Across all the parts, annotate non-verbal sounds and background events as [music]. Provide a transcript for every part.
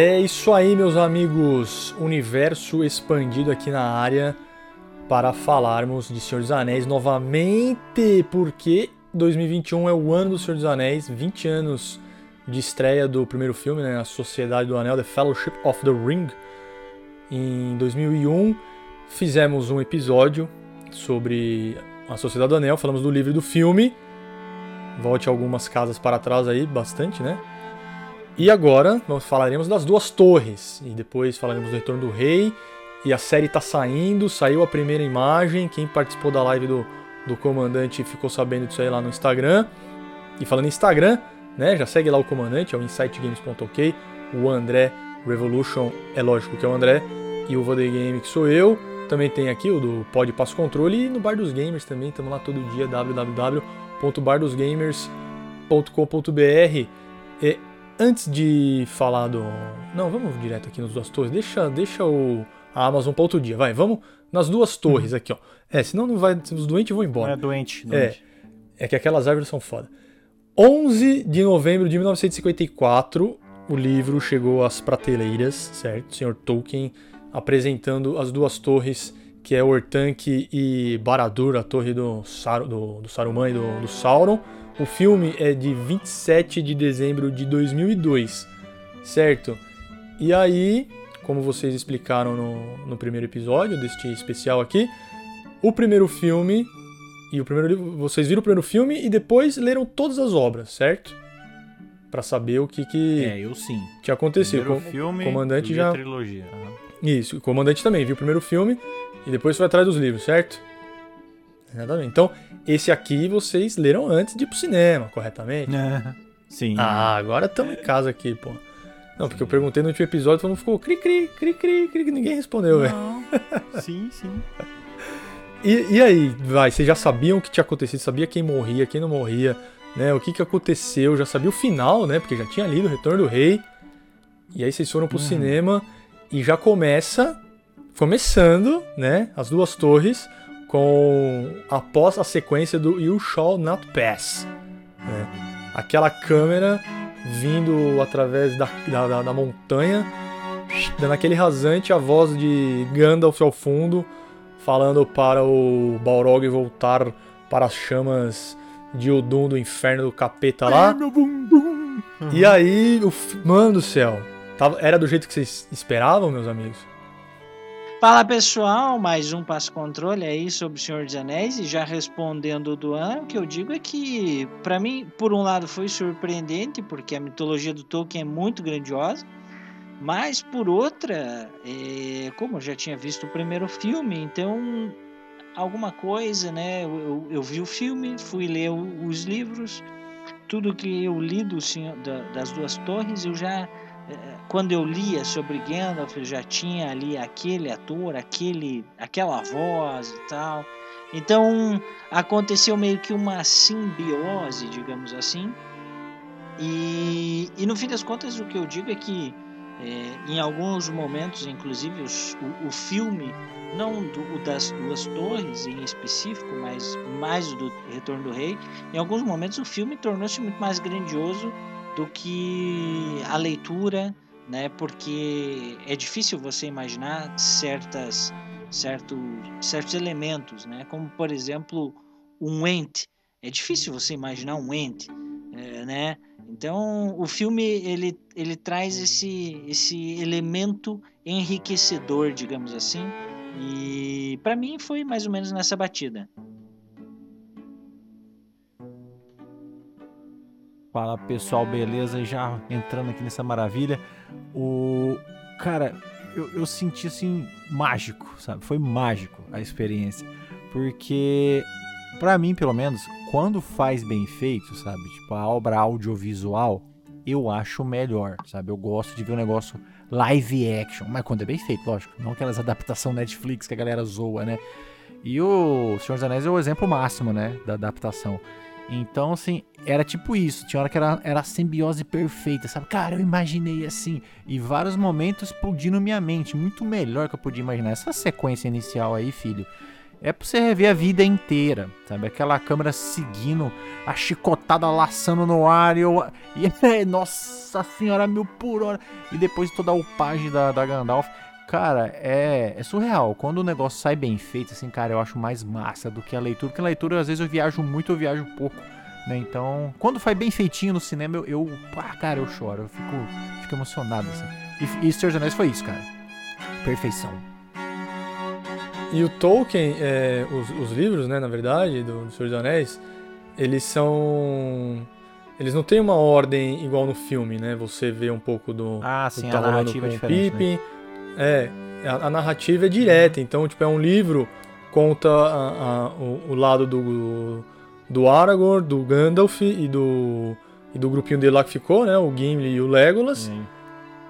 É isso aí, meus amigos. Universo expandido aqui na área para falarmos de Senhor dos Anéis novamente, porque 2021 é o ano do Senhor dos Anéis, 20 anos de estreia do primeiro filme, né, A Sociedade do Anel, The Fellowship of the Ring. Em 2001 fizemos um episódio sobre a Sociedade do Anel, falamos do livro e do filme. Volte algumas casas para trás aí, bastante, né? E agora nós falaremos das duas torres. E depois falaremos do Retorno do Rei. E a série tá saindo, saiu a primeira imagem. Quem participou da live do, do comandante ficou sabendo disso aí lá no Instagram. E falando em Instagram, né? Já segue lá o comandante, é o insightgames.ok. O André Revolution, é lógico que é o André. E o Vodey Game, que sou eu. Também tem aqui o do Pod Passo Controle e no Bar dos Gamers também, estamos lá todo dia, www.bardosgamers.com.br. antes de falar do. Não, vamos direto aqui nos duas torres. Deixa, deixa o, a Amazon para outro dia, vai. Vamos nas duas torres aqui, ó. É, senão não vai. Os doentes vão embora. Não é doente, doente. É, é que aquelas árvores são foda. 11 de novembro de 1954, o livro chegou às prateleiras, certo? O Sr. Tolkien apresentando as duas torres, que é Ortanque e Baradur, a torre do, Sar do, do Saruman e do, do Sauron. O filme é de 27 de dezembro de 2002, certo? E aí, como vocês explicaram no, no primeiro episódio deste especial aqui, o primeiro filme e o primeiro livro, vocês viram o primeiro filme e depois leram todas as obras, certo? Para saber o que que É, eu sim. tinha acontecido. Primeiro O filme, comandante já trilogia. aham. isso, o comandante também viu o primeiro filme e depois foi atrás dos livros, certo? Exatamente. Então, esse aqui vocês leram antes de ir pro cinema, corretamente? Sim. Ah, agora estamos em casa aqui, pô. Não, porque eu perguntei no último episódio, todo mundo ficou cri cri, cri cri, cri, ninguém respondeu, velho. Não. [laughs] [laughs] sim, sim. E, e aí, vai, vocês já sabiam o que tinha acontecido, sabia quem morria, quem não morria, né? O que que aconteceu, já sabia o final, né? Porque já tinha lido o Retorno do Rei. E aí vocês foram pro cinema e já começa, começando, né? As duas torres com após a sequência do You Shall Not Pass, né? Aquela câmera vindo através da, da, da- montanha, dando aquele rasante, a voz de Gandalf ao fundo, falando para o Balrog voltar para as chamas de Odum do inferno do capeta lá. E aí, o mano do céu, tava, era do jeito que vocês esperavam, meus amigos? Fala pessoal, mais um passo controle aí sobre o Senhor dos Anéis e já respondendo o Duan, o que eu digo é que pra mim, por um lado foi surpreendente porque a mitologia do Tolkien é muito grandiosa, mas por outra, é, como eu já tinha visto o primeiro filme, então alguma coisa, né? Eu, eu- eu vi o filme, fui ler o- os livros, tudo que eu li do das duas torres, eu já quando eu lia sobre Gandalf, eu já tinha ali aquele ator, aquele, aquela voz e tal. Então aconteceu meio que uma simbiose, digamos assim. E, e no fim das contas, o que eu digo é que eh, em alguns momentos, inclusive os- o, o filme, não do, o das duas torres em específico, mas mais do Retorno do Rei, em alguns momentos o filme tornou-se muito mais grandioso do que a leitura, né? Porque é difícil você imaginar certas, certo, certos elementos, né? Como por exemplo um ente. É difícil você imaginar um ente, eh, né? Então o filme ele, ele traz esse, esse elemento enriquecedor, digamos assim. E para mim foi mais ou menos nessa batida. Fala pessoal, beleza? Já entrando aqui nessa maravilha. O. Cara, eu, eu senti assim, mágico, sabe? Foi mágico a experiência. Porque, pra mim, pelo menos, quando faz bem feito, sabe? Tipo, a obra audiovisual, eu acho melhor, sabe? Eu gosto de ver um negócio live action. Mas quando é bem feito, lógico. Não aquelas adaptação Netflix que a galera zoa, né? E o Senhor dos Anéis é o exemplo máximo, né? Da adaptação. Então, assim, era tipo isso. Tinha hora que era, era a simbiose perfeita, sabe? Cara, eu imaginei assim. E vários momentos explodindo minha mente. Muito melhor que eu podia imaginar. Essa sequência inicial aí, filho. é pra você rever a vida inteira, sabe? Aquela câmera seguindo, a chicotada laçando no ar e eu. [laughs] E, nossa senhora, mil por hora. E depois toda a upagem da, da Gandalf. Cara, é, é surreal. Quando o negócio sai bem feito, assim, cara, eu acho mais massa do que a leitura. Porque a leitura, às vezes, eu viajo muito, eu viajo pouco. Né? Então, quando faz bem feitinho no cinema, eu, eu pá, cara, eu choro. Eu fico, fico emocionado, assim. E, e Senhor dos Anéis foi isso, cara. Perfeição. E o Tolkien, é, os, os, livros, né, na verdade, do, do Senhor dos Anéis, eles são. Eles não têm uma ordem igual no filme, né? Você vê um pouco do. Ah, sim, do que tá a narrativa é diferente. Pippin. Né? É, a, a, narrativa é direta, então, tipo, é um livro, conta a, a, o, o, lado do, do Aragorn, do Gandalf e do, e do grupinho dele lá que ficou, né? O Gimli e o Legolas. Sim.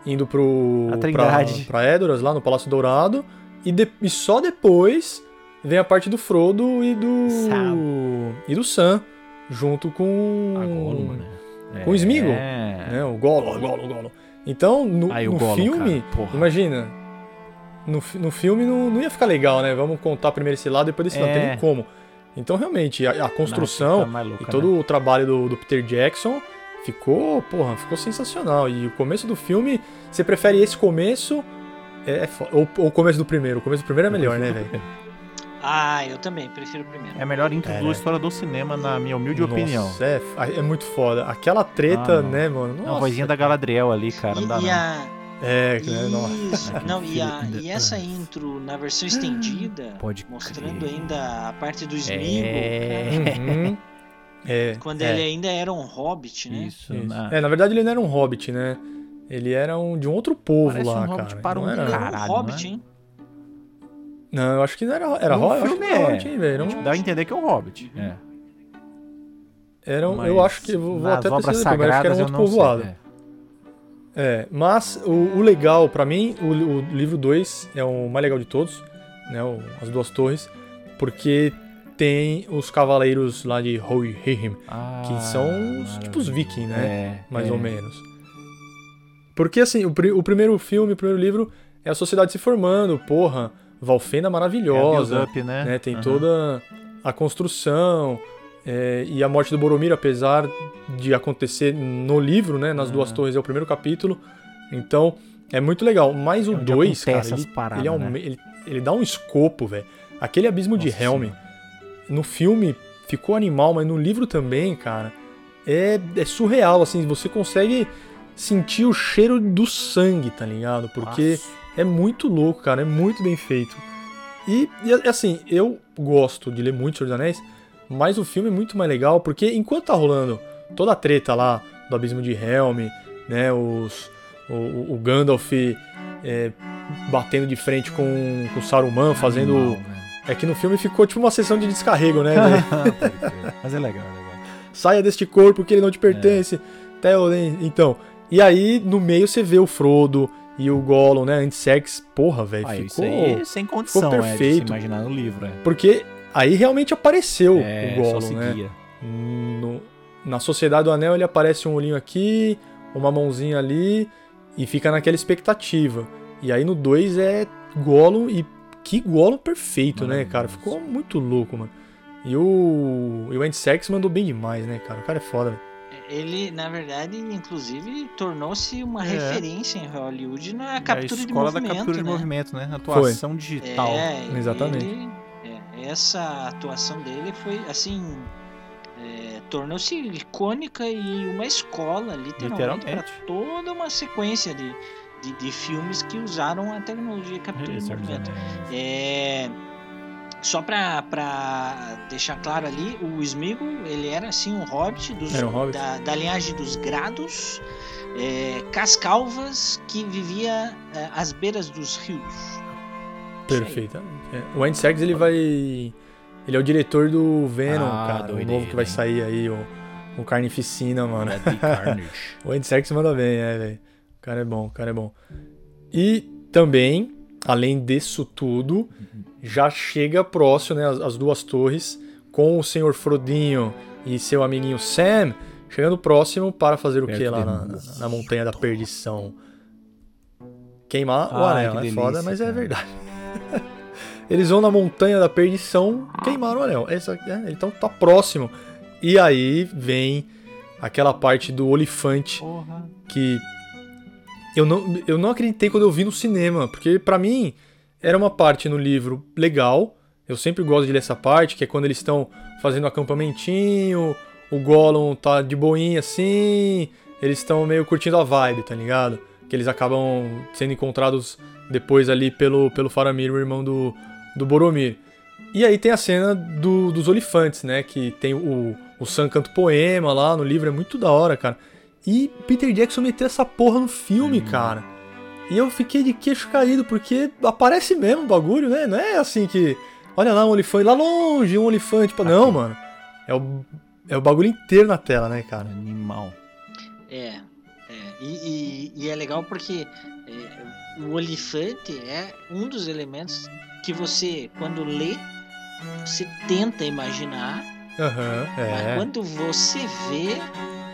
Indo pro. Pra, pra Edoras, lá no Palácio Dourado. E, de, e só depois vem a parte do Frodo e do. Sam. E do Sam. Junto com. A Gollum, né? Com o Smeagol. É. Né? O Gollum, o Gollum, o Gollum. Então, no, no Gollum, filme, imagina. No, no filme não, não ia ficar legal, né? Vamos contar primeiro esse lado, depois desse é. lado. Tem nem como. Então, realmente, a, a construção louca, e todo né? o trabalho do, do Peter Jackson ficou, porra, ficou sensacional. E o começo do filme, você prefere esse começo é, é ou, ou o começo do primeiro? O começo do primeiro é melhor, né, velho? [laughs] Ah, eu também prefiro o primeiro. É a melhor intro é, da história do cinema, na minha humilde Nossa, opinião. É, é muito foda. Aquela treta, ah, né, mano? Nossa. A vozinha da Galadriel ali, cara, e, não dá e a... É, né, nossa. Não, e, a, [laughs] e essa intro na versão estendida, Pode mostrando crer. ainda a parte do Smeagol, é... Uhum. é... [laughs] quando é. ele ainda era um hobbit, né? Isso. Isso. Na... É, na verdade ele não era um hobbit, né? Ele era um, de um outro povo Parece lá, um cara. Para um era... Caralho, hobbit, hein? Não, eu acho que não era, era no Hobbit. Filme é. Hobbit, hein, velho? Não... Dá a entender que é um Hobbit. É. Era um, eu acho que. Vou até pesquisar depois, acho que era um outro povoado. Sei, é. É. mas o, o legal, para mim, o, o livro 2 é o mais legal de todos, né? O, as duas torres, porque tem os cavaleiros lá de Rohirrim, ah, que são os, tipo os vikings, né? É, mais é. ou menos. Porque assim, o, o primeiro filme, o primeiro livro é a sociedade se formando, porra Valfenda maravilhosa. É up, né? né? Tem uhum. toda a construção. É, e a morte do Boromir, apesar de acontecer no livro, né? Nas uhum. duas torres é o primeiro capítulo. Então, é muito legal. Mas o 2, é cara, ele, paradas, ele, é um, né? ele, ele, dá um escopo, velho. Aquele abismo Nossa, de Helm, no filme ficou animal, mas no livro também, cara, é, é surreal, assim, você consegue sentir o cheiro do sangue, tá ligado? Porque Nossa. É muito louco, cara. É muito bem feito. E, e assim, eu gosto de ler muito Senhor dos Anéis, mas o filme é muito mais legal porque enquanto tá rolando toda a treta lá do Abismo de Helm, né, os, o, o Gandalf é, batendo de frente com, com o Saruman, fazendo. Animal, é que no filme ficou tipo uma sessão de descarrego, né? [laughs] [laughs] mas é legal, é legal. Saia deste corpo que ele não te pertence. É. Theoden. Então. E aí, no meio, você vê o Frodo e o Gollum, né? Antissex, porra, velho. Ah, ficou, isso aí sem condição, ficou perfeito. É, imaginar no livro, é. Porque aí realmente apareceu é, o Gollum, né? No, na Sociedade do Anel ele aparece um olhinho aqui, uma mãozinha ali e fica naquela expectativa. E aí no 2 é Gollum e que Gollum perfeito, né, cara? Ficou muito louco, mano. E o, e o Antissex mandou bem demais, né, cara? O cara é foda, velho. Ele, na verdade, inclusive, tornou-se uma é. referência em Hollywood na captura de movimento. A escola da captura né? de movimento, né? Atuação foi. digital. É, Exatamente. Ele, é, essa atuação dele foi, assim, é, tornou-se icônica e uma escola, literalmente, para toda uma sequência de, de, de, filmes que usaram a tecnologia captura de movimento. É só pra deixar claro ali, o Smeagol, ele era assim um hobbit, dos, um hobbit. Da, da, linhagem dos Grados, é, Cascalvas, que vivia é, às beiras dos rios. Perfeitamente. É. O Andy Serkis, ele vai... Ele é o diretor do Venom, ah, cara, o novo que vai sair aí, o, o Carnificina, mano. [laughs] o Andy Serkis manda bem, é, velho. O cara é bom, o cara é bom. E também, além disso tudo, uhum já chega próximo, né, as, as duas torres, com o senhor Frodinho e seu amiguinho Sam, chegando próximo para fazer o que lá na, na, na, Montanha da Perdição? Queimar ah, o anel, é foda, mas é verdade. [laughs] eles vão na montanha da perdição, queimaram o anel. Essa, é, então tá próximo. E aí vem aquela parte do olifante Porra. que eu não, eu não acreditei quando eu vi no cinema, porque pra mim era uma parte no livro legal. Eu sempre gosto de ler essa parte, que é quando eles estão fazendo acampamentinho, o Gollum tá de boinha assim, eles estão meio curtindo a vibe, tá ligado? Que eles acabam sendo encontrados depois ali pelo, pelo Faramir, o irmão do, do Boromir. E aí tem a cena do- dos olifantes, né? Que tem o, o Sam canta poema lá no livro, é muito da hora, cara. E Peter Jackson meteu essa porra no filme, cara. E eu fiquei de queixo caído, porque aparece mesmo o bagulho, né? Não é assim que. Olha lá um olifante, lá longe, um olifante. Pô, não, mano. É o, é o bagulho inteiro na tela, né, cara? Animal. É. E, e- e é legal porque é, o olifante é um dos elementos que você, quando lê, você tenta imaginar, mas é. quando você vê,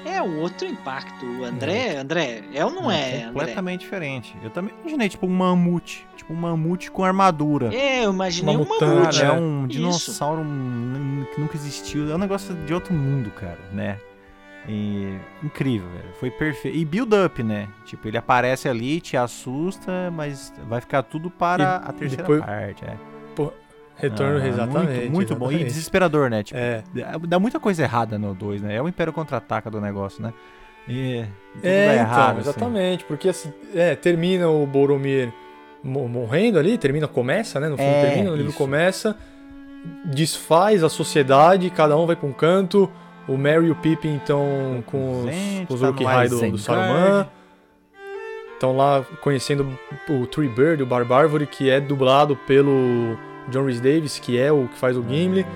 é outro impacto. O André, André, é ou não é, André? completamente diferente. Eu também imaginei, tipo, um mamute. Tipo, um mamute com armadura. É, eu imaginei Uma um mamute. Cara, é é. um dinossauro um- que nunca existiu. É um negócio de outro mundo, cara, né? E- incrível, velho. Foi perfeito. E build up, né? Tipo, ele aparece ali, te assusta, mas vai ficar tudo para E a terceira depois- parte. É. Retorno, Ah, exatamente. Muito, muito bom. E exatamente. desesperador, né? Tipo, É. dá- muita coisa errada no 2, né? É o Império Contra-Ataca do negócio, né? E É, então, errado, assim. exatamente, porque assim, é, termina o Boromir mo- morrendo ali, termina, começa, né? No filme É, termina, no livro isso. começa, desfaz a sociedade, cada um vai pra um canto, o Merry e o Pippin estão com os, os tá Uruk-hai do, do. Saruman, estão lá conhecendo o Tree Bird, o Barbárvore, que é dublado pelo John Rhys Davis, que é o que faz o Gimli,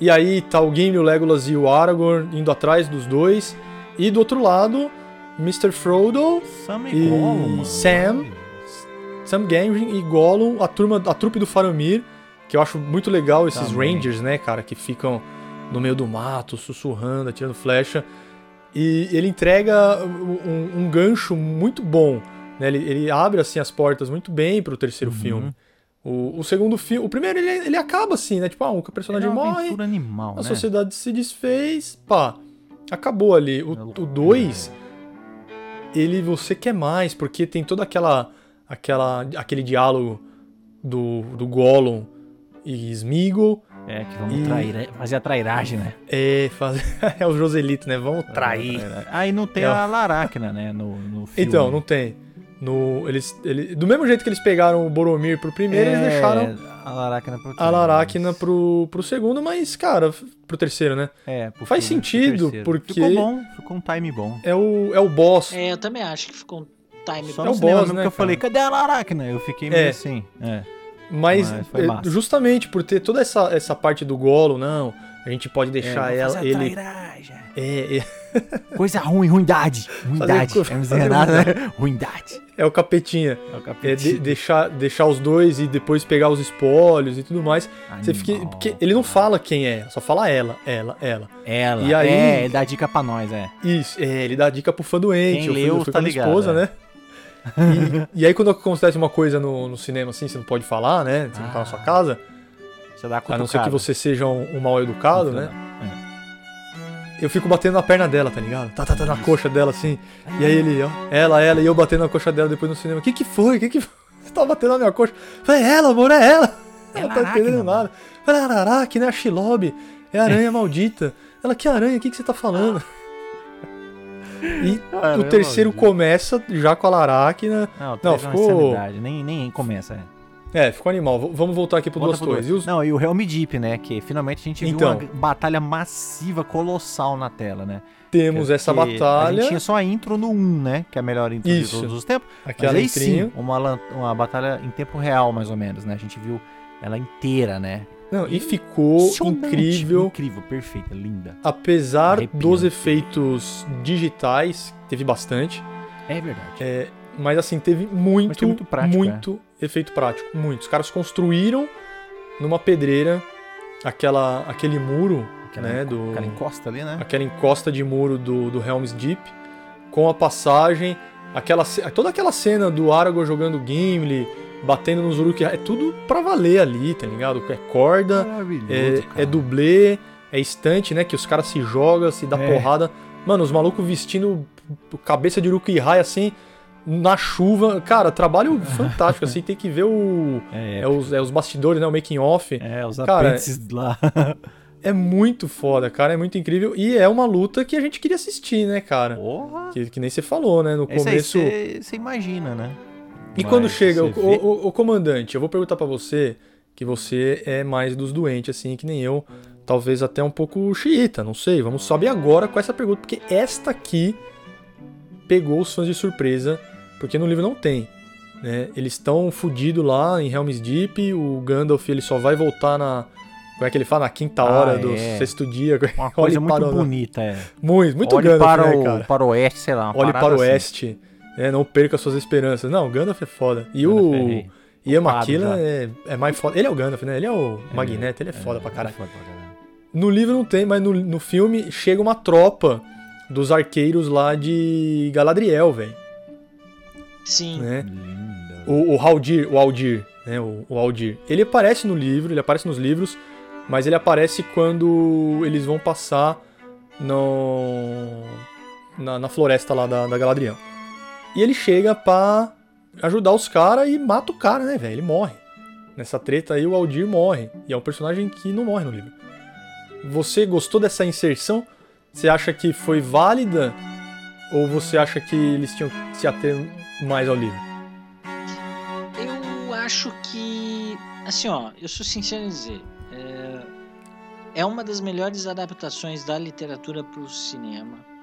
e aí tá o Gimli, o Legolas e o Aragorn indo atrás dos dois, e do outro lado, Mr. Frodo, Sam E Gollum, mano. Sam. Sam Gamgee e Gollum, a turma, a trupe do Faramir, que eu acho muito legal esses Também. Rangers, né, cara, que ficam no meio do mato, sussurrando, atirando flecha. E ele entrega um, um gancho muito bom, né? Ele, ele abre assim as portas muito bem pro terceiro Uhum. filme. O, o segundo filme, o primeiro ele, ele acaba assim, né? Tipo, ah, o personagem é morre, animal, a né? sociedade se desfez, pá, acabou ali. É O loucura, 2, ele você quer mais, porque tem toda aquela, aquela aquele diálogo do, do Gollum e Smeagol, É, que vamos E- trair, fazer a trairagem, né? é, faz... [laughs] é o Joselito, né? Vamos trair. Aí não tem É. a Laracna, né? No, no [laughs] filme. Então, não tem. No, eles, ele, do mesmo jeito que eles pegaram o Boromir pro primeiro, eles É, deixaram a Laracna pro a Laracna pro, pro segundo, mas, cara, pro terceiro, né? É, pro Faz sentido, porque- Ficou bom, ficou um time bom. É o, é o boss. É, eu também acho que ficou um time Só É no o boss, né, que eu cara? falei, cadê a Laracna? Eu fiquei meio É. assim. É. Mas, Mas é, justamente por ter toda essa, essa parte do Golo, não, a gente pode deixar É, ela, fazer ele é, é, [laughs] Coisa ruim, ruindade. Ruindade. É, fazer nada, né? Ruindade. é o capetinha. É o É capítulo. de- deixar, deixar os dois e depois pegar os espólios e tudo mais. Você fica, Animal. porque ele não fala quem é, só fala ela, ela, ela. Ela. E aí- É, ele dá dica pra nós, é. Isso, é, ele dá dica pro fã doente. Quem leu tá ligado, esposa, é. né? E, e aí quando acontece uma coisa no, no cinema assim, você não pode falar, né? Você não tá na sua Ah, casa. Você dá A não ser que você seja um, um mal educado, né? É. Eu fico batendo na perna dela, tá ligado? Tá, tá, tá na coxa dela, assim. E aí ele, ó, ela, ela, e eu batendo na coxa dela depois no cinema. O que que foi? O que que foi? [laughs] Você tá batendo na minha coxa? Falei, é ela, amor, é ela. É Ela tá Laracna, entendendo nada. Falei, Araraque, né? A Shilobi. É a aranha maldita. Ela, que aranha? O que que você tá falando? [laughs] E Caramba, o terceiro começa já com a Laracna. Não, Não, é ficou-. Nem, nem começa, é. É, ficou animal. V- Vamos voltar aqui pro Volta Duas Torres. E dois. os- Não, e o Helm Deep, né? Que finalmente a gente Então. viu uma batalha massiva, colossal na tela, né? Temos Que- essa que A batalha. gente tinha só a intro no 1, né? Que é a melhor intro Isso. de todos os tempos. Aquela Mas aí intrinho. sim, uma, uma batalha em tempo real, mais ou menos, né? A gente viu ela inteira, né? Não, e ficou incrível. Incrível, perfeita, linda. Apesar Arrepiante. dos efeitos digitais, teve bastante. É verdade. É, mas assim, teve muito, muito prático, muito efeito prático. Muito. Os caras construíram numa pedreira aquela, aquele muro, Aquela, né? enco- Do, aquela encosta ali, né? aquela encosta de muro do, do Helm's Deep, com a passagem, aquela, toda aquela cena do Aragorn jogando Gimli batendo nos Uruk-hai. É tudo pra valer ali, tá ligado? É corda, é, cara. é dublê, é estante, né? Que os caras se jogam, se dá É. porrada. Mano, os malucos vestindo cabeça de Uruk-hai assim, na chuva. Cara, trabalho [laughs] fantástico, assim. Tem que ver o... É, É os, é os bastidores, né? O making off. é, os Cara, apêndices lá. É muito foda, cara. É muito incrível. E é uma luta que a gente queria assistir, né, cara? Porra! Que, que nem você falou, né? No Esse começo. você imagina, né? E quando Mas chega, o, o- o- comandante, eu vou perguntar pra você, que você é mais dos doentes, assim, que nem eu. Talvez até um pouco xiita, não sei. Vamos saber agora com essa pergunta, porque esta aqui pegou os fãs de surpresa, porque no livro não tem. Né? Eles estão fudidos lá em Helm's Deep, o Gandalf ele só vai voltar na. Como é que ele fala? Na quinta hora Ah, do é. sexto dia. Uma [laughs] coisa muito para bonita, é. Muito, muito Olhe Gandalf, para, né, o, para o oeste, sei lá. Olhe para o assim. oeste. Né? não perca suas esperanças. Não, o Gandalf é foda. E Gandalf é o rei. Ian já. é, é mais foda. Ele é o Gandalf, né? Ele é o Magneto, ele é foda pra caralho. foda pra caralho. No livro não tem, mas no, no filme chega uma tropa dos arqueiros lá de Galadriel, velho. Sim. Né? Linda. O, o Haldir, o Aldir, né? O, o Aldir. Ele aparece no livro, ele aparece nos livros, mas ele aparece quando eles vão passar no, na, na floresta lá da, da Galadriel. E ele chega pra ajudar os caras e mata o cara, né, velho? Ele morre. Nessa treta aí, o Aldir morre. E é um personagem que não morre no livro. Você gostou dessa inserção? Você acha que foi válida? Ou você acha que eles tinham que se ater mais ao livro? Eu acho que. Assim, ó, eu sou sincero em dizer. É, é uma das melhores adaptações da literatura para o cinema.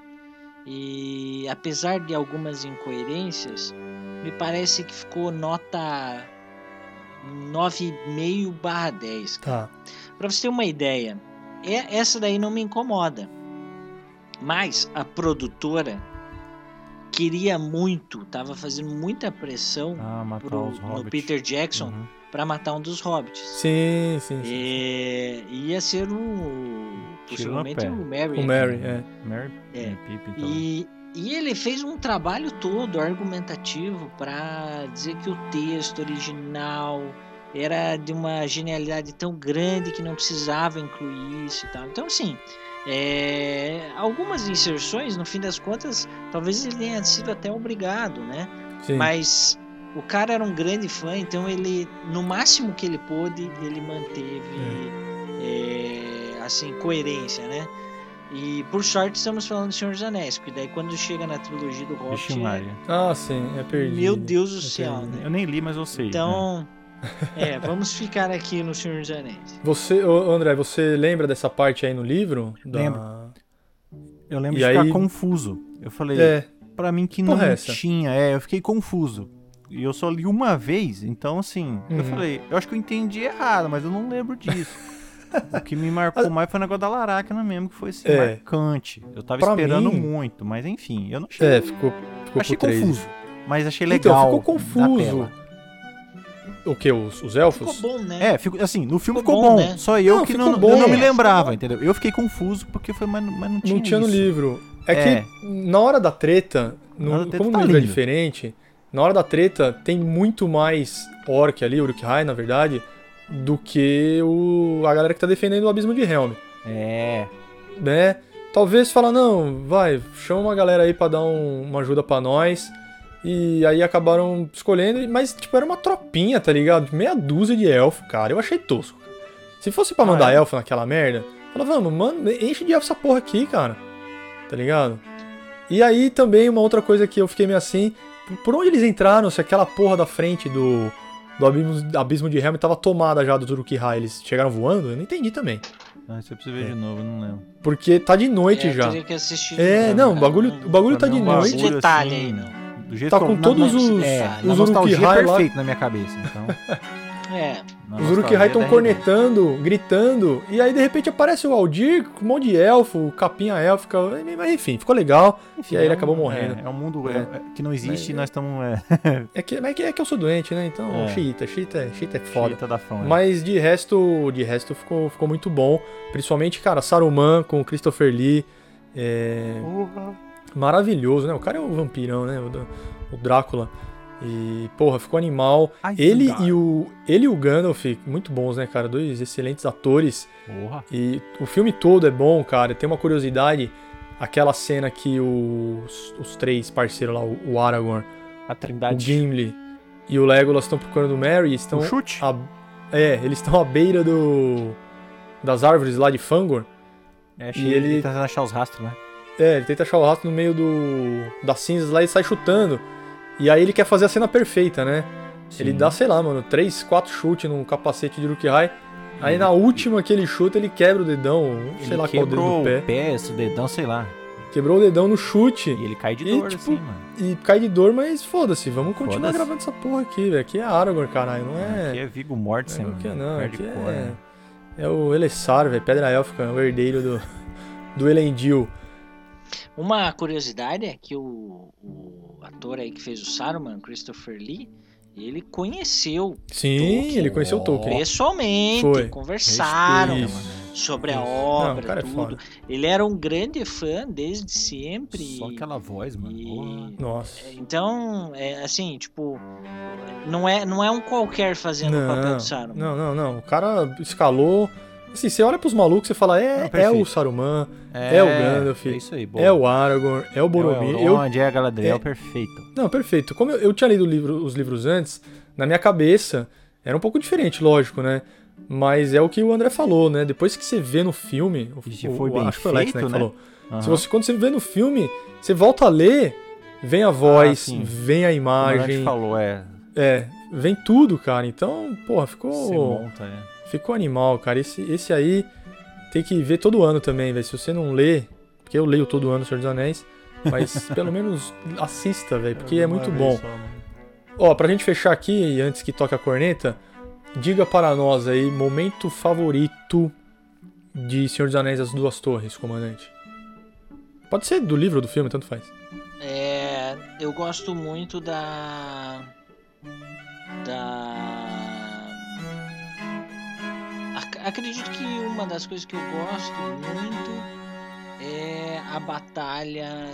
E apesar de algumas incoerências, me parece que ficou nota 9,5 barra 10. Tá. Pra você ter uma ideia, é- essa daí não me incomoda. Mas a produtora queria muito, tava fazendo muita pressão Ah, pro, no. Peter Jackson Uhum. pra matar um dos hobbits. Sim, sim, sim. É, ia ser o possivelmente o Merry. O Mary, é. Mary É. e Pippin também. E, e ele fez um trabalho todo argumentativo para dizer que o texto original era de uma genialidade tão grande que não precisava incluir isso e tal. Então, assim, é, algumas inserções, no fim das contas, talvez ele tenha sido até obrigado, né? Sim. Mas o cara era um grande fã, então ele, no máximo que ele pôde, ele manteve é, assim coerência, né? E por sorte estamos falando do Senhor dos Anéis, porque daí quando chega na trilogia do Hobbit, Vixe é- Maria. Ah, sim, é perdido. meu Deus do É céu, né? Eu nem li, mas eu sei. né? Então, [laughs] é, vamos ficar aqui no Senhor dos Anéis. Você, ô, André, você lembra dessa parte aí no livro? Da- Lembro. Eu lembro E de aí- ficar confuso. Eu falei, É, pra mim que não Porra, é essa? tinha. É, eu fiquei confuso. E eu só li uma vez, então assim, eu Uhum. falei, eu acho que eu entendi errado, mas eu não lembro disso. [laughs] o que me marcou mais foi o negócio da Laracna mesmo, que foi assim, É. marcante. Eu tava Pra esperando mim- muito, mas enfim, eu não achei. é, ficou, ficou achei pro 3. confuso. Mas achei Então, legal. ficou da confuso. O que? Os, os Ficou elfos? bom, né? É, fico, assim, no filme Ficou ficou, bom, bom, né? só eu Não, que ficou não, bom. eu não me É, lembrava, ficou entendeu? Eu fiquei confuso porque foi, mas, mas não tinha Não tinha no isso. livro. É, É. que na hora da treta, no- hora da treta como tá no livro é lindo. diferente, na hora da treta tem muito mais orc ali, Uruk-hai, na verdade, do que o, a galera que tá defendendo o Abismo de Helm. É, né? Talvez fala, não, vai, chama uma galera aí pra dar um- uma ajuda pra nós. E aí acabaram escolhendo, mas tipo, era uma tropinha, tá ligado? Meia dúzia de elfo, cara. Eu achei tosco. Se fosse pra Ah, mandar é? elfo naquela merda, fala, vamos, mano, enche de elfo essa porra aqui, cara. Tá ligado? E aí também uma outra coisa que eu fiquei meio assim, por onde eles entraram, se aquela porra da frente do, do abismo, abismo de Helm tava tomada já do Uruk-hai, eles chegaram voando? Eu não entendi também. Ah, você precisa ver É. de novo, eu não lembro. Porque tá de noite É, já. teria que assistir É, de não, o bagulho, o bagulho tá de é Esse noite. detalhe assim, aí, não. Do jeito Tá que com eu- todos na- os, É, os na nostalgia Uruk-hai lá. perfeito na minha cabeça, então. [laughs] É, Os Uruk-hai estão cornetando, gritando, e aí de repente aparece o Aldir com um monte de elfo, capinha élfica, mas enfim, ficou legal. Enfim, e aí ele é um- acabou morrendo. É, é um mundo É. é, que não existe e nós estamos. É, É que, é que, é que eu sou doente, né? Então, É. xiita, xiita, é- xiita é foda. Da fã. Mas de resto, de resto ficou, ficou muito bom. Principalmente, cara, Saruman com o Christopher Lee. É, maravilhoso, né? O cara é o vampirão, né? O, o Drácula. E, porra, ficou animal. ele e o ele e o Gandalf, muito bons, né, cara? Dois excelentes atores. Porra. E o filme todo é bom, cara. Tem uma curiosidade, aquela cena que os, os três parceiros lá, o Aragorn, a Trindade. o Gimli e o Legolas estão procurando o Merry, estão o chute. A, é, eles estão à beira do das árvores lá de Fangor. É, e ele tenta achar os rastros, né? É, ele tenta achar o rastro no meio do das cinzas lá e sai chutando. E aí ele quer fazer a cena perfeita, né? Sim. Ele dá, sei lá, mano, 3, 4 chutes no capacete de Uruk-hai. Aí na última que ele chuta, ele quebra o dedão, ele sei lá qual dedo do pé. o pé, esse dedão, sei lá. Quebrou o dedão no chute. E ele cai de dor, tipo, assim, mano. E cai de dor, mas foda-se, vamos continuar foda gravando essa porra aqui, velho. Aqui é Aragorn, caralho, não é... Aqui é Vigo Mortensen, Aqui é não, aqui é... Né? é o Elessar, velho, Pedra Élfica, o herdeiro do, do Elendil. Uma curiosidade é que o, o ator aí que fez o Saruman, Christopher Lee, ele conheceu Sim, Tolkien. ele conheceu o Tolkien. Pessoalmente, Foi. conversaram sobre a obra, Não, tudo. É ele era um grande fã desde sempre. Só aquela voz, mano. E... Nossa. Então, é assim, tipo, não é, não é um qualquer fazendo não, o papel do Saruman. Não, não, não. O cara escalou Assim, você olha pros malucos e fala, é, é o Saruman, é, é, o Gandalf, é, isso aí, é o Aragorn, é o Boromir. É o Elrond, é a Galadriel, é... perfeito. Não, perfeito. Como eu, eu tinha lido livro, os livros antes, na minha cabeça era um pouco diferente, lógico, né? Mas é o que o André falou, né? Depois que você vê no filme, o, foi bem acho que foi o Alex né, que né? falou. Uhum. Se você, quando você vê no filme, você volta a ler, vem a voz, ah, vem a imagem. O falou, é. É, vem tudo, cara. Então, porra, ficou. Você monta, é. Ficou animal, cara. Esse, esse aí tem que ver todo ano também, velho. Se você não lê, porque eu leio todo ano Senhor dos Anéis, mas [laughs] pelo menos assista, velho, porque é muito bom. Ó, pra gente fechar aqui, antes que toque a corneta, diga para nós aí, momento favorito de Senhor dos Anéis As Duas Torres, comandante. Pode ser do livro ou do filme, tanto faz. É, eu gosto muito da acredito que uma das coisas que eu gosto muito é a batalha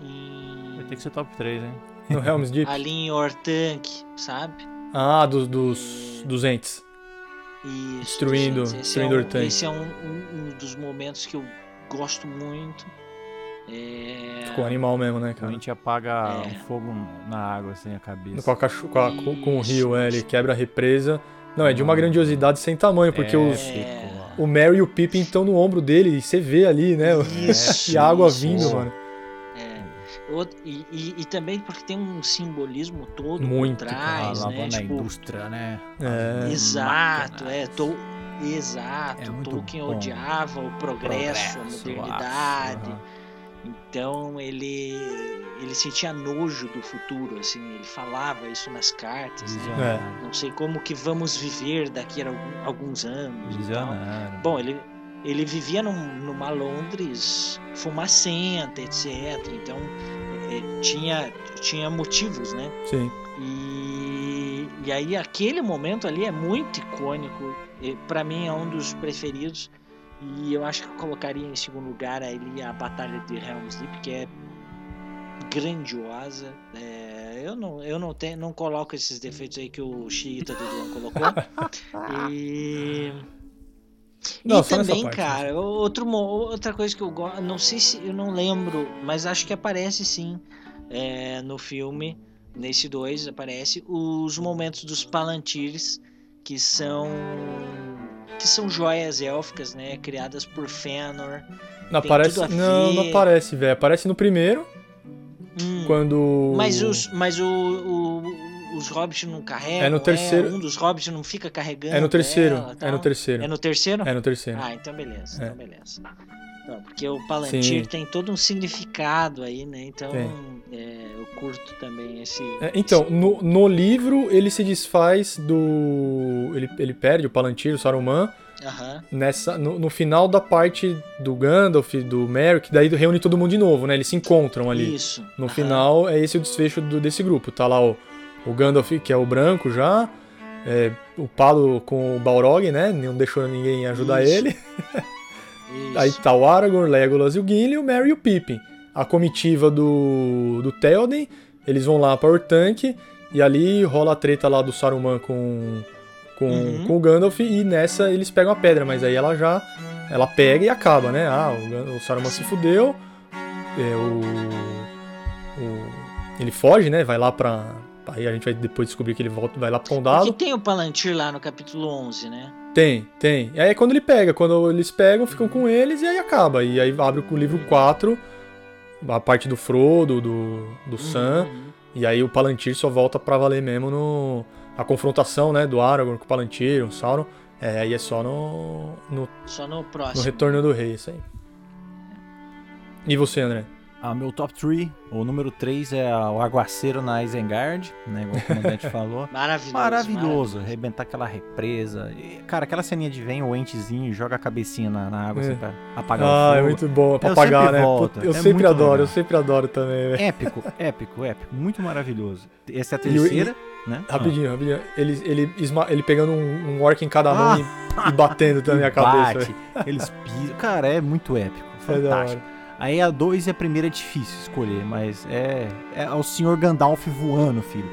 em. Vai ter que ser top 3, hein? No Helm's Deep? Ali em Ortank, sabe? Ah, dos, dos, dos entes. Isso. Destruindo, esse destruindo é um, Ortank. Esse é um, um, um, dos momentos que eu gosto muito. É... Ficou animal mesmo, né, cara? A gente apaga é. um fogo na água, assim, a cabeça. Com, a, com, a, com, com o rio, é, ele quebra a represa. Não, é de uma grandiosidade sem tamanho, porque é, os, o Mary e o Pippin estão no ombro dele e você vê ali, né? Isso, [laughs] e a água isso, vindo, mano. É. E, e, e, também porque tem um simbolismo todo Muito, por trás, cara, né? Tipo, indústria, né? É. Exato, é. Tô, exato. É Tolkien bom. odiava o progresso, progresso a modernidade. Então ele ele sentia nojo do futuro, assim, ele falava isso nas cartas. Né? É. Não sei como que vamos viver daqui a alguns anos. Bom, ele ele vivia num, numa Londres fumacenta, etc. Então é, é, tinha tinha motivos, né? Sim. E, e aí aquele momento ali é muito icônico. Para mim é um dos preferidos. E eu acho que eu colocaria em segundo lugar ali a Batalha de Helm's Deep, que é grandiosa. É, eu não, eu não, tenho, não coloco esses defeitos aí que o Xiita do Duan colocou. [laughs] e. Não, e também, parte, cara, outro, outra coisa que eu gosto, não sei se eu não lembro, mas acho que aparece sim é, no filme, nesse 2 aparece os momentos dos Palantires, que são que são joias élficas, né? Criadas por Fëanor. Não aparece, não, não aparece, velho. Aparece no primeiro. Hum, quando. Mas os, mas o, o, os hobbits não carregam. É no terceiro. É, um dos hobbits não fica carregando. É no terceiro. Ela, é no terceiro. É no terceiro. É no terceiro. Ah, então beleza. É. Então beleza. Não, porque o Palantir Sim. tem todo um significado aí, né? Então é, eu curto também esse. É, então, esse... No, no livro ele se desfaz do. Ele, ele perde o Palantir, o Saruman. Uhum. Nessa, no, no, final da parte do Gandalf, do Merry, que daí reúne todo mundo de novo, né? Eles se encontram ali. Isso. No uhum. final, é esse o desfecho do, desse grupo. Tá lá o, o Gandalf, que é o branco já, é, o Palo com o Balrog, né? Não deixou ninguém ajudar Isso. ele. [laughs] Isso. Aí tá o Aragorn, Legolas e o Gimli, o Merry e o Pippin. A comitiva do, do Théoden, eles vão lá para Ortanque E ali rola a treta lá do Saruman com, com, Uhum. com o Gandalf e nessa eles pegam a pedra, mas aí ela já ela pega e acaba, né? Ah, o, o Saruman se fudeu, é, o, o- ele foge, né? Vai lá pra. Aí a gente vai depois descobrir que ele volta, vai lá pro condado. Porque tem o Palantir lá no capítulo 11, né? Tem, tem. E aí é quando ele pega, quando eles pegam, ficam com eles e aí acaba. E aí abre o livro 4, a parte do Frodo, do, do Sam. Uhum. E aí o Palantir só volta pra valer mesmo no. A confrontação, né, do Aragorn com o Palantir, o Sauron. É, aí é só no, no, Só no no próximo. Retorno do Rei, isso aí. E você, André? Ah, meu top 3, o número 3 é o Aguaceiro na Isengard, né, igual o comandante [laughs] falou. Maravilhoso. Maravilhoso, arrebentar aquela represa. E, cara, aquela ceninha de vem o entezinho e joga a cabecinha na, na água É. assim, pra apagar Ah, o é fogo. muito bom pra Eu apagar, sempre né? volto, Puta, Eu é sempre adoro, legal. eu sempre adoro também, velho. Épico, [laughs] épico, épico. Muito maravilhoso. Essa é a E terceira, né? Rapidinho, rapidinho. Ele, ele, ele pegando um, um orc em cada mão Ah. e, e batendo também [laughs] a cabeça. Bate, eles pisam. Cara, é muito épico. É Fantástico. hora. Aí a 2 e a primeira é difícil escolher, mas é, é o Sr. Gandalf voando, filho.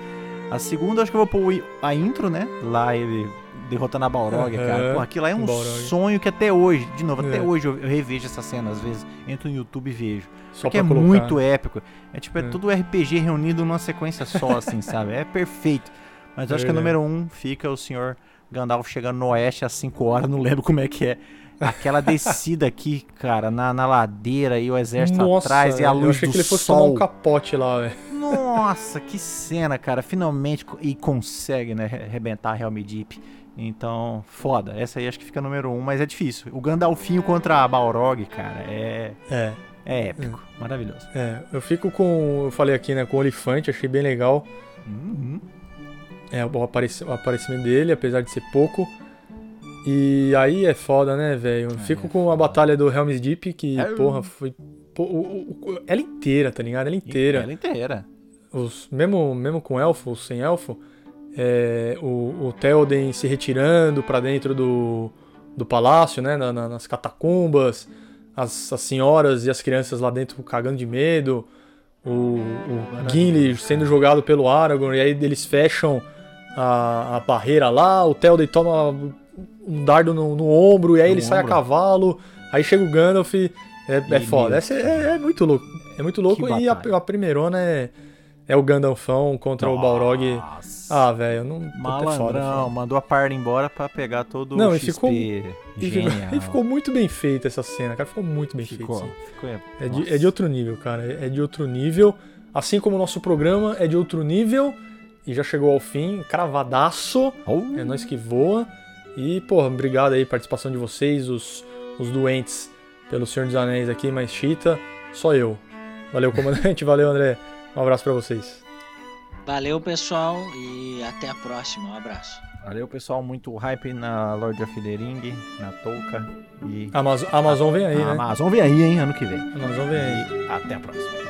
A segunda, acho que eu vou pôr a intro, né? Lá ele derrotando a Balrog, Aham, cara. Pô, aquilo lá é um Balrog. sonho que até hoje, de novo, até É. hoje eu, revejo essa cena às vezes. Entro no YouTube e vejo. Só Porque é colocar. muito épico. É tipo, é, É. todo RPG reunido numa sequência só, assim, [laughs] sabe? É perfeito. Mas eu acho que a número um fica o Sr. Gandalf chegando no oeste às 5 horas, não lembro como é que é. Aquela descida aqui, cara, na, na ladeira e o exército Nossa, atrás e a luz Eu achei do que ele fosse sol. tomar um capote lá, velho. Nossa, que cena, cara. Finalmente e consegue, né, re- arrebentar a Helm Deep. Então, foda. Essa aí acho que fica número um, mas é difícil. O Gandalfinho contra a Balrog, cara, é, É, é épico. Maravilhoso. é. Eu fico com. Eu falei aqui, né, com o Olifante, achei bem legal. Uhum. É, o, o aparecimento dele, apesar de ser pouco. E aí é foda, né, velho? Eu Fico É com a batalha do Helm's Deep, que, É. porra, foi. pô, o- o- ela inteira, tá ligado? Ela inteira. Ela inteira. Os, mesmo, mesmo com elfo, sem elfo, é, o, o Théoden se retirando pra dentro do, do palácio, né? na- na- nas catacumbas, as, as senhoras e as crianças lá dentro cagando de medo, o, o Gimli sendo jogado pelo Aragorn, e aí eles fecham a, a barreira lá, o Théoden toma um dardo no, no ombro, e aí No ele sai a ombro. cavalo, aí chega o Gandalf, é, é foda. Essa é, é muito louco. É muito louco. Que E a, a primeirona é, é o Gandalfão contra o Balrog. Nossa. Ah, velho, não. é foda, Malandrão, mandou a parda embora pra pegar todo Não, o XP ficou- E ficou, e [laughs] ficou muito bem feita essa cena, cara. Ficou muito bem Ficou, feita. ficou É de, nossa. é de outro nível, cara. É é de outro nível. Assim como o nosso programa é de outro nível. E já chegou ao fim, cravadaço. Oh, É nós que voa. E, porra, obrigado aí, participação de vocês, os, os doentes, pelo Senhor dos Anéis aqui, mas Chita, só eu. Valeu, comandante. [laughs] Valeu, André. Um abraço pra vocês. Valeu, pessoal, e até a próxima. Um abraço. Valeu, pessoal. Muito hype na Lord of the Ring, na Tolka. E Amazon, Amazon vem aí, a né? Amazon vem aí, hein, ano que vem. Amazon vem aí. E até a próxima.